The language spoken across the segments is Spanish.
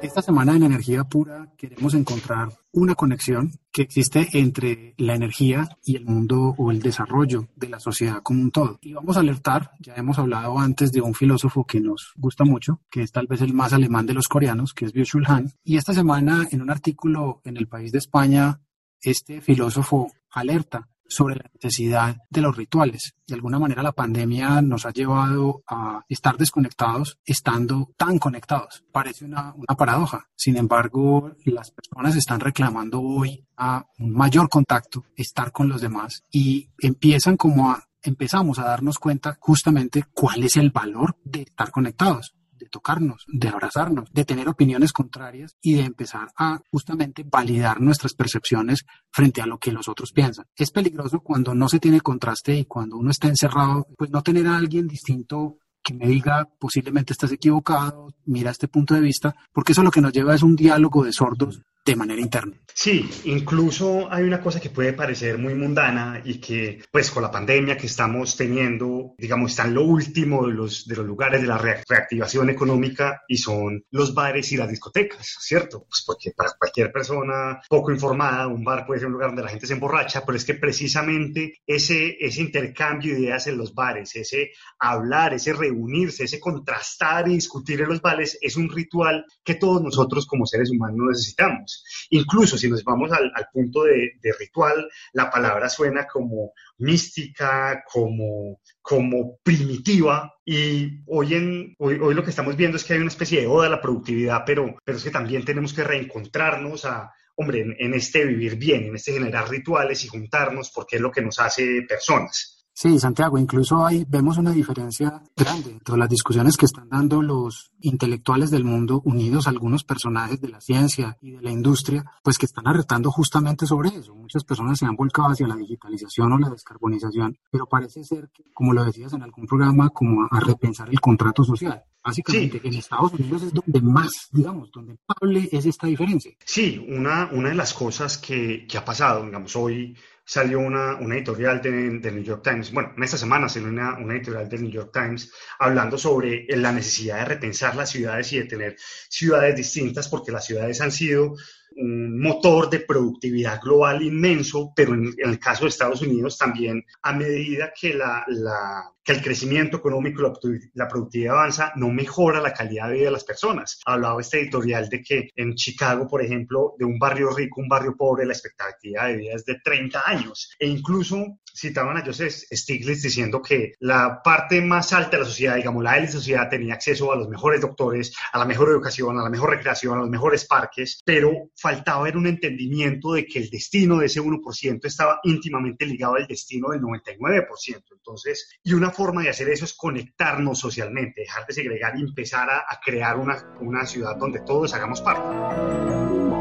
Esta semana en Energía Pura queremos encontrar una conexión que existe entre la energía y el mundo o el desarrollo de la sociedad como un todo. Y vamos a alertar, ya hemos hablado antes de un filósofo que nos gusta mucho, que es tal vez el más alemán de los coreanos, que es Byung-Chul Han. Y esta semana en un artículo en El País de España este filósofo alerta sobre la necesidad de los rituales. De alguna manera la pandemia nos ha llevado a estar desconectados estando tan conectados. Parece una, una, paradoja. Sin embargo, las personas están reclamando hoy a un mayor contacto, estar con los demás y empiezan como empezamos a darnos cuenta justamente cuál es el valor de estar conectados de tocarnos, de abrazarnos, de tener opiniones contrarias y de empezar a justamente validar nuestras percepciones frente a lo que los otros piensan. Es peligroso cuando no se tiene contraste y cuando uno está encerrado, pues no tener a alguien distinto que me diga posiblemente estás equivocado, mira este punto de vista, porque eso lo que nos lleva es un diálogo de sordos de manera interna. Sí, incluso hay una cosa que puede parecer muy mundana y que, pues, con la pandemia que estamos teniendo, digamos, está en lo último de los, de los lugares de la reactivación económica y son los bares y las discotecas, ¿cierto? Pues porque para cualquier persona poco informada, un bar puede ser un lugar donde la gente se emborracha, pero es que precisamente ese, ese intercambio de ideas en los bares, ese hablar, ese reunirse, ese contrastar y discutir en los bares es un ritual que todos nosotros como seres humanos necesitamos. Incluso si nos vamos al, punto de, ritual, la palabra suena como mística, como, como primitiva. Y hoy, en, hoy, hoy, lo que estamos viendo es que hay una especie de oda a la productividad, pero, pero es que también tenemos que reencontrarnos a, hombre, en este vivir bien, en este generar rituales y juntarnos, porque es lo que nos hace personas. Sí, Santiago, incluso ahí vemos una diferencia grande entre las discusiones que están dando los intelectuales del mundo unidos a algunos personajes de la ciencia y de la industria, pues que están arretando justamente sobre eso. Muchas personas se han volcado hacia la digitalización o la descarbonización, pero parece ser que, como lo decías en algún programa, como a repensar el contrato social. Básicamente, en Estados Unidos es donde más, digamos, donde hable es esta diferencia. Sí, una, una de las cosas que, que ha pasado, digamos, hoy salió una, una editorial del New York Times, bueno, en esta semana salió una, una, editorial del New York Times hablando sobre la necesidad de repensar las ciudades y de tener ciudades distintas porque las ciudades han sido un motor de productividad global inmenso, pero en, el caso de Estados Unidos también a medida que, la, la, que el crecimiento económico y la, productividad avanza, no mejora la calidad de vida de las personas. Hablaba este editorial de que en Chicago, por ejemplo, de un barrio rico, un barrio pobre, la expectativa de vida es de 30 años. E incluso citaban a Joseph Stiglitz diciendo que la parte más alta de la sociedad, digamos, la élite sociedad, tenía acceso a los mejores doctores, a la mejor educación, a la mejor recreación, a los mejores parques, pero faltaba ver un entendimiento de que el destino de ese 1% estaba íntimamente ligado al destino del 99%. Entonces, y una forma de hacer eso es conectarnos socialmente, dejar de segregar y empezar a, a crear una, una ciudad donde todos hagamos parte.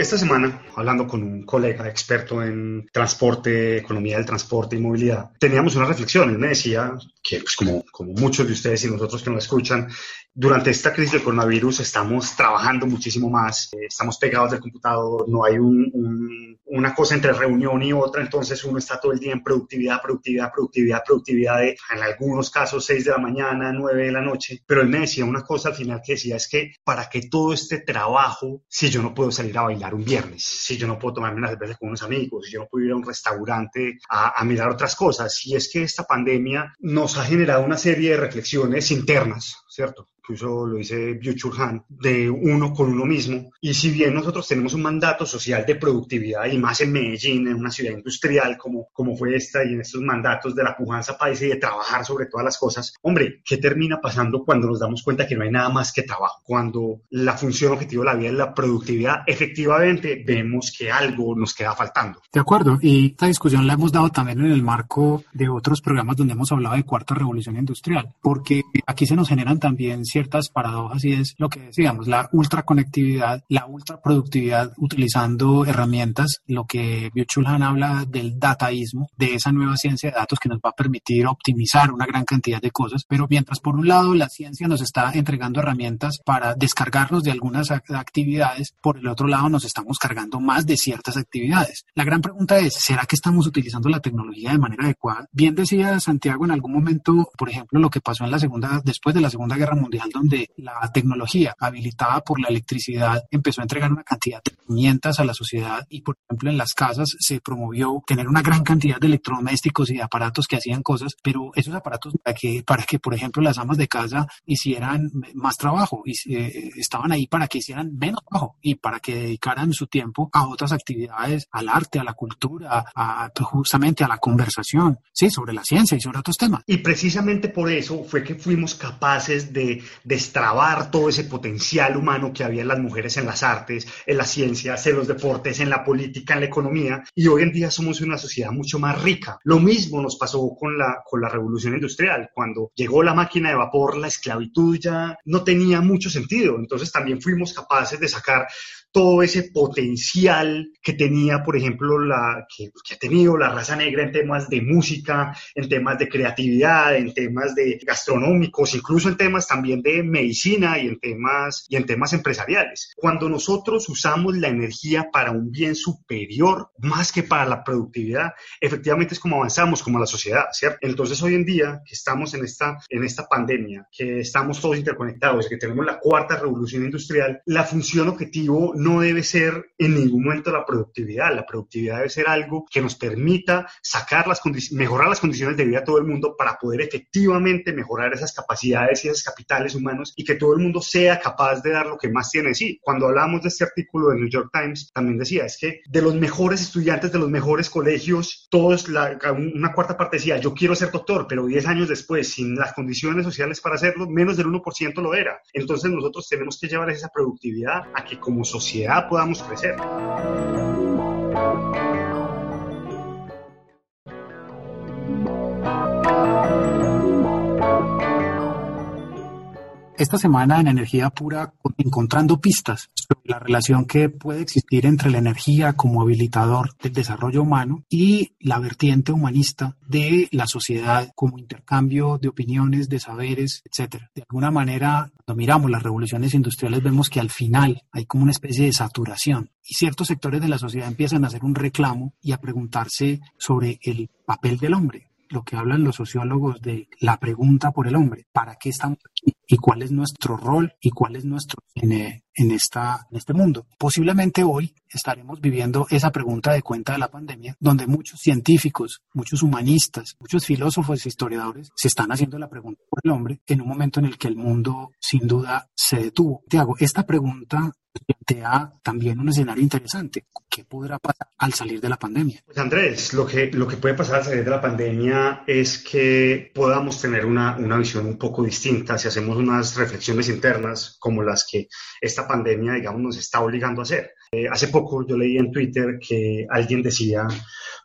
Esta semana, hablando con un colega experto en transporte, economía del transporte y movilidad, teníamos una reflexión. Él me decía que, pues, como, como muchos de ustedes y nosotros que nos escuchan, durante esta crisis del coronavirus estamos trabajando muchísimo más, eh, estamos pegados del computador, no hay una cosa entre reunión y otra, entonces uno está todo el día en productividad, productividad, productividad, productividad de, en algunos casos 6 de la mañana, 9 de la noche, pero él me decía una cosa al final que decía es que para que todo este trabajo, si yo no puedo salir a bailar un viernes, si yo no puedo tomarme unas cerveza con unos amigos, si yo no puedo ir a un restaurante a, a mirar otras cosas, si es que esta pandemia nos ha generado una serie de reflexiones internas, ¿cierto? Incluso lo dice Byung-Chul de uno con uno mismo. Y si bien nosotros tenemos un mandato social de productividad y más en Medellín, en una ciudad industrial como, como fue esta y en estos mandatos de la pujanza país y de trabajar sobre todas las cosas, hombre, ¿qué termina pasando cuando nos damos cuenta que no hay nada más que trabajo? Cuando la función objetivo de la vida es la productividad, efectivamente vemos que algo nos queda faltando. De acuerdo, y esta discusión la hemos dado también en el marco de otros programas donde hemos hablado de cuarta revolución industrial, porque aquí se nos generan también ciertas paradojas y es lo que decíamos, la ultraconectividad, la ultraproductividad utilizando herramientas, lo que Byung-Chul habla del dataísmo, de esa nueva ciencia de datos que nos va a permitir optimizar una gran cantidad de cosas, pero mientras por un lado la ciencia nos está entregando herramientas para descargarnos de algunas actividades, por el otro lado nos estamos cargando más de ciertas actividades. La gran pregunta es, ¿será que estamos utilizando la tecnología de manera adecuada? Bien decía Santiago en algún momento, por ejemplo, lo que pasó en la segunda, después de la Segunda Guerra Mundial, donde la tecnología habilitada por la electricidad empezó a entregar una cantidad de herramientas a la sociedad y, por ejemplo, en las casas se promovió tener una gran cantidad de electrodomésticos y de aparatos que hacían cosas, pero esos aparatos para que, para que por ejemplo, las amas de casa hicieran más trabajo y eh, estaban ahí para que hicieran menos trabajo y para que dedicaran su tiempo a otras actividades, al arte, a la cultura, a, justamente a la conversación, sí, sobre la ciencia y sobre otros temas. Y precisamente por eso fue que fuimos capaces de destrabar todo ese potencial humano que había en las mujeres en las artes, en las ciencias, en los deportes, en la política, en la economía, y hoy en día somos una sociedad mucho más rica. Lo mismo nos pasó con la, con la revolución industrial. Cuando llegó la máquina de vapor, la esclavitud ya no tenía mucho sentido. Entonces también fuimos capaces de sacar todo ese potencial que tenía, por ejemplo, la, que, ha tenido la raza negra en temas de música, en temas de creatividad, en temas de gastronómicos, incluso en temas también de medicina y en temas, y en temas empresariales. Cuando nosotros usamos la energía para un bien superior, más que para la productividad, efectivamente es como avanzamos como la sociedad, ¿cierto? Entonces hoy en día que estamos en esta, en esta pandemia, que estamos todos interconectados, que tenemos la cuarta revolución industrial, la función objetivo no debe ser en ningún momento la productividad. La productividad debe ser algo que nos permita sacar las mejorar las condiciones de vida de todo el mundo para poder efectivamente mejorar esas capacidades y esos capitales humanos y que todo el mundo sea capaz de dar lo que más tiene sí. Cuando hablamos de este artículo del New York Times, también decía, es que de los mejores estudiantes de los mejores colegios, todos, una cuarta parte decía, yo quiero ser doctor, pero 10 años después, sin las condiciones sociales para hacerlo, menos del 1% lo era. Entonces nosotros tenemos que llevar esa productividad a que como sociedad podamos crecer. Esta semana en Energía Pura, encontrando pistas sobre la relación que puede existir entre la energía como habilitador del desarrollo humano y la vertiente humanista de la sociedad como intercambio de opiniones, de saberes, etc. De alguna manera, cuando miramos las revoluciones industriales, vemos que al final hay como una especie de saturación y ciertos sectores de la sociedad empiezan a hacer un reclamo y a preguntarse sobre el papel del hombre lo que hablan los sociólogos de la pregunta por el hombre. ¿Para qué estamos aquí? ¿Y cuál es nuestro rol? ¿Y cuál es nuestro en, eh, en, esta, en este mundo? Posiblemente hoy estaremos viviendo esa pregunta de cuenta de la pandemia, donde muchos científicos, muchos humanistas, muchos filósofos e historiadores se están haciendo la pregunta por el hombre en un momento en el que el mundo sin duda se detuvo. Te hago esta pregunta plantea también un escenario interesante. ¿Qué podrá pasar al salir de la pandemia? Pues Andrés, lo que, lo que puede pasar al salir de la pandemia es que podamos tener una, una visión un poco distinta si hacemos unas reflexiones internas como las que esta pandemia, digamos, nos está obligando a hacer. Eh, hace poco yo leí en Twitter que alguien decía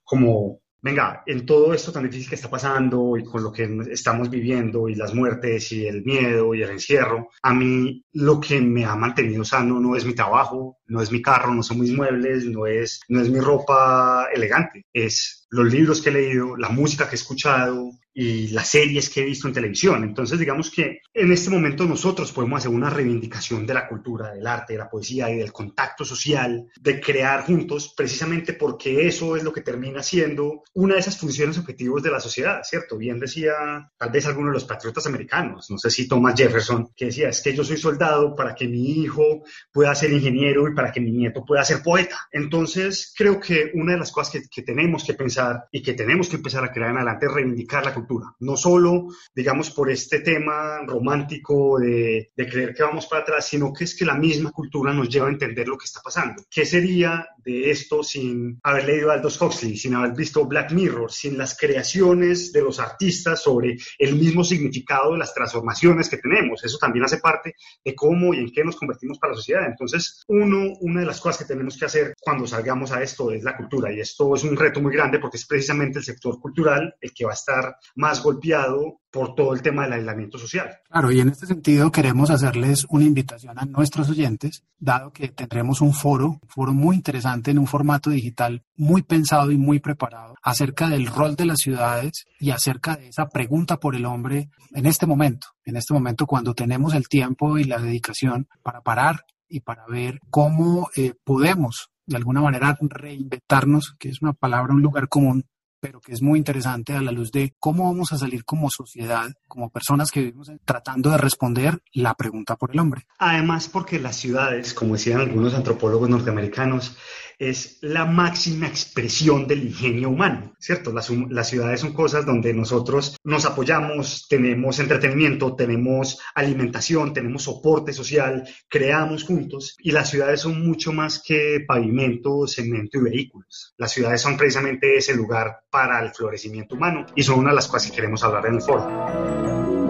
como venga, en todo esto tan difícil que está pasando y con lo que estamos viviendo y las muertes y el miedo y el encierro, a mí lo que me ha mantenido sano no es mi trabajo, no es mi carro, no son mis muebles, no es, no es mi ropa elegante, es los libros que he leído, la música que he escuchado, y las series que he visto en televisión. Entonces, digamos que en este momento nosotros podemos hacer una reivindicación de la cultura, del arte, de la poesía y del contacto social, de crear juntos, precisamente porque eso es lo que termina siendo una de esas funciones objetivos de la sociedad, ¿cierto? Bien decía tal vez alguno de los patriotas americanos, no sé si Thomas Jefferson, que decía, es que yo soy soldado para que mi hijo pueda ser ingeniero y para que mi nieto pueda ser poeta. Entonces, creo que una de las cosas que, que tenemos que pensar y que tenemos que empezar a crear en adelante es reivindicar la cultura No solo, digamos, por este tema romántico de, de creer que vamos para atrás, sino que es que la misma cultura nos lleva a entender lo que está pasando. ¿Qué sería de esto sin haber leído Aldous Huxley, sin haber visto Black Mirror, sin las creaciones de los artistas sobre el mismo significado de las transformaciones que tenemos? Eso también hace parte de cómo y en qué nos convertimos para la sociedad. Entonces, uno, una de las cosas que tenemos que hacer cuando salgamos a esto es la cultura y esto es un reto muy grande porque es precisamente el sector cultural el que va a estar más golpeado por todo el tema del aislamiento social. Claro, y en este sentido queremos hacerles una invitación a nuestros oyentes, dado que tendremos un foro, un foro muy interesante en un formato digital muy pensado y muy preparado acerca del rol de las ciudades y acerca de esa pregunta por el hombre en este momento, en este momento cuando tenemos el tiempo y la dedicación para parar y para ver cómo eh, podemos de alguna manera reinventarnos, que es una palabra, un lugar común, pero que es muy interesante a la luz de cómo vamos a salir como sociedad, como personas que vivimos tratando de responder la pregunta por el hombre. Además, porque las ciudades, como decían algunos antropólogos norteamericanos, es la máxima expresión del ingenio humano, ¿cierto? Las, las, ciudades son cosas donde nosotros nos apoyamos, tenemos entretenimiento, tenemos alimentación, tenemos soporte social, creamos juntos y las ciudades son mucho más que pavimento, cemento y vehículos. Las ciudades son precisamente ese lugar para el florecimiento humano y son una de las cosas que queremos hablar en el foro.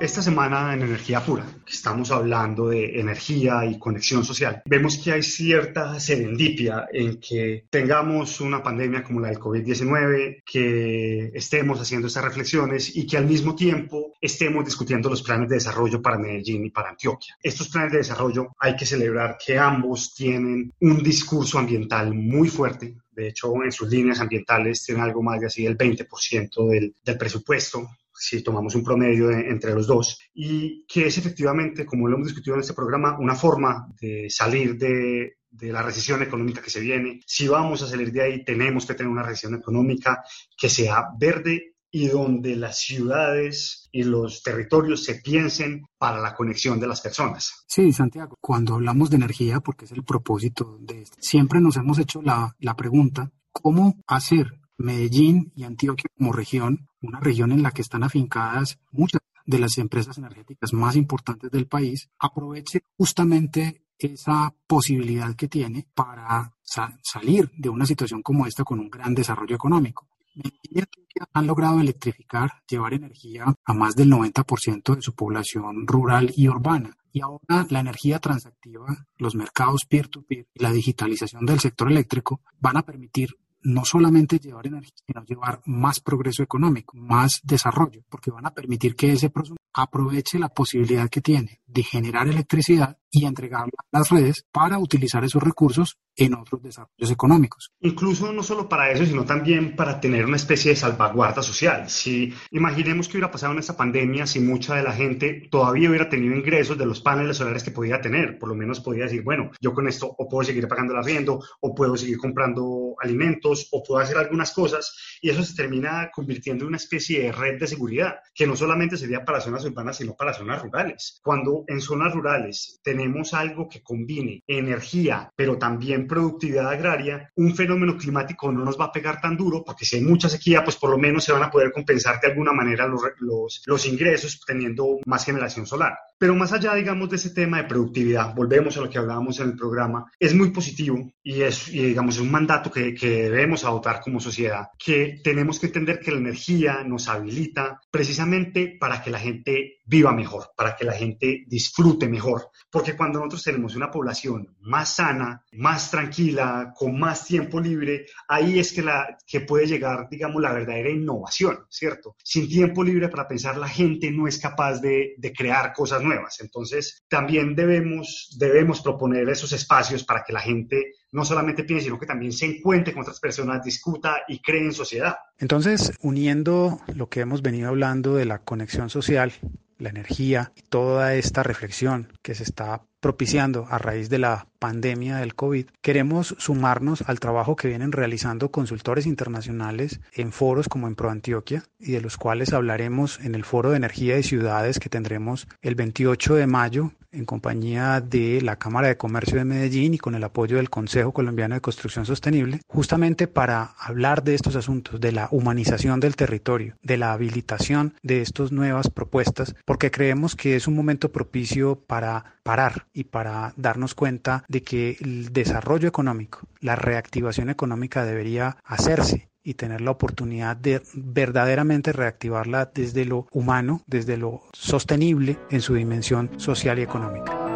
Esta semana en Energía Pura, que estamos hablando de energía y conexión social, vemos que hay cierta serendipia en que tengamos una pandemia como la del COVID-19, que estemos haciendo estas reflexiones y que al mismo tiempo estemos discutiendo los planes de desarrollo para Medellín y para Antioquia. Estos planes de desarrollo hay que celebrar que ambos tienen un discurso ambiental muy fuerte, de hecho, en sus líneas ambientales tienen algo más de así del 20% del, del presupuesto si tomamos un promedio entre los dos, y que es efectivamente, como lo hemos discutido en este programa, una forma de salir de, de la recesión económica que se viene. Si vamos a salir de ahí, tenemos que tener una recesión económica que sea verde y donde las ciudades y los territorios se piensen para la conexión de las personas. Sí, Santiago, cuando hablamos de energía, porque es el propósito de esto, siempre nos hemos hecho la, la pregunta, ¿cómo hacer Medellín y Antioquia como región, una región en la que están afincadas muchas de las empresas energéticas más importantes del país, aproveche justamente esa posibilidad que tiene para salir de una situación como esta con un gran desarrollo económico. Medellín y Antioquia han logrado electrificar, llevar energía a más del 90% de su población rural y urbana. Y ahora la energía transactiva, los mercados peer-to-peer -peer, y la digitalización del sector eléctrico van a permitir no solamente llevar energía, sino llevar más progreso económico, más desarrollo, porque van a permitir que ese aproveche la posibilidad que tiene de generar electricidad y entregarla a las redes para utilizar esos recursos en otros desarrollos económicos. Incluso no solo para eso, sino también para tener una especie de salvaguarda social. Si imaginemos que hubiera pasado en esta pandemia, si mucha de la gente todavía hubiera tenido ingresos de los paneles solares que podía tener, por lo menos podía decir, bueno, yo con esto o puedo seguir pagando el arriendo, o puedo seguir comprando alimentos, o puedo hacer algunas cosas, y eso se termina convirtiendo en una especie de red de seguridad, que no solamente sería para zonas urbanas, sino para zonas rurales. Cuando en zonas rurales tenemos algo que combine energía, pero también productividad agraria, un fenómeno climático no nos va a pegar tan duro, porque si hay mucha sequía, pues por lo menos se van a poder compensar de alguna manera los, los, ingresos teniendo más generación solar. Pero más allá, digamos, de ese tema de productividad, volvemos a lo que hablábamos en el programa, es muy positivo y es, y digamos, es un mandato que, que debemos adoptar como sociedad, que tenemos que entender que la energía nos habilita precisamente para que la gente viva mejor, para que la gente disfrute mejor. Porque cuando nosotros tenemos una población más sana, más tranquila, con más tiempo libre, ahí es que, la, que puede llegar, digamos, la verdadera innovación, ¿cierto? Sin tiempo libre para pensar, la gente no es capaz de, de crear cosas nuevas. Entonces, también debemos, debemos proponer esos espacios para que la gente no solamente piense, sino que también se encuentre con otras personas, discuta y cree en sociedad. Entonces, uniendo lo que hemos venido hablando de la conexión social, la energía y toda esta reflexión que se está propiciando a raíz de la pandemia del COVID, queremos sumarnos al trabajo que vienen realizando consultores internacionales en foros como en ProAntioquia y de los cuales hablaremos en el Foro de Energía y Ciudades que tendremos el 28 de mayo en compañía de la Cámara de Comercio de Medellín y con el apoyo del Consejo Colombiano de Construcción Sostenible, justamente para hablar de estos asuntos, de la humanización del territorio, de la habilitación de estas nuevas propuestas, porque creemos que es un momento propicio para parar y para darnos cuenta de que el desarrollo económico, la reactivación económica debería hacerse y tener la oportunidad de verdaderamente reactivarla desde lo humano, desde lo sostenible en su dimensión social y económica.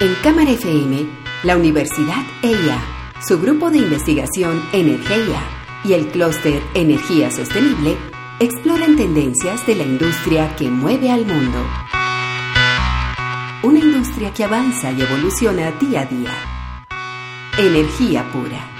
En Cámara FM, la Universidad EIA, su grupo de investigación Energía y el clúster Energía Sostenible exploran tendencias de la industria que mueve al mundo. Una industria que avanza y evoluciona día a día. Energía pura.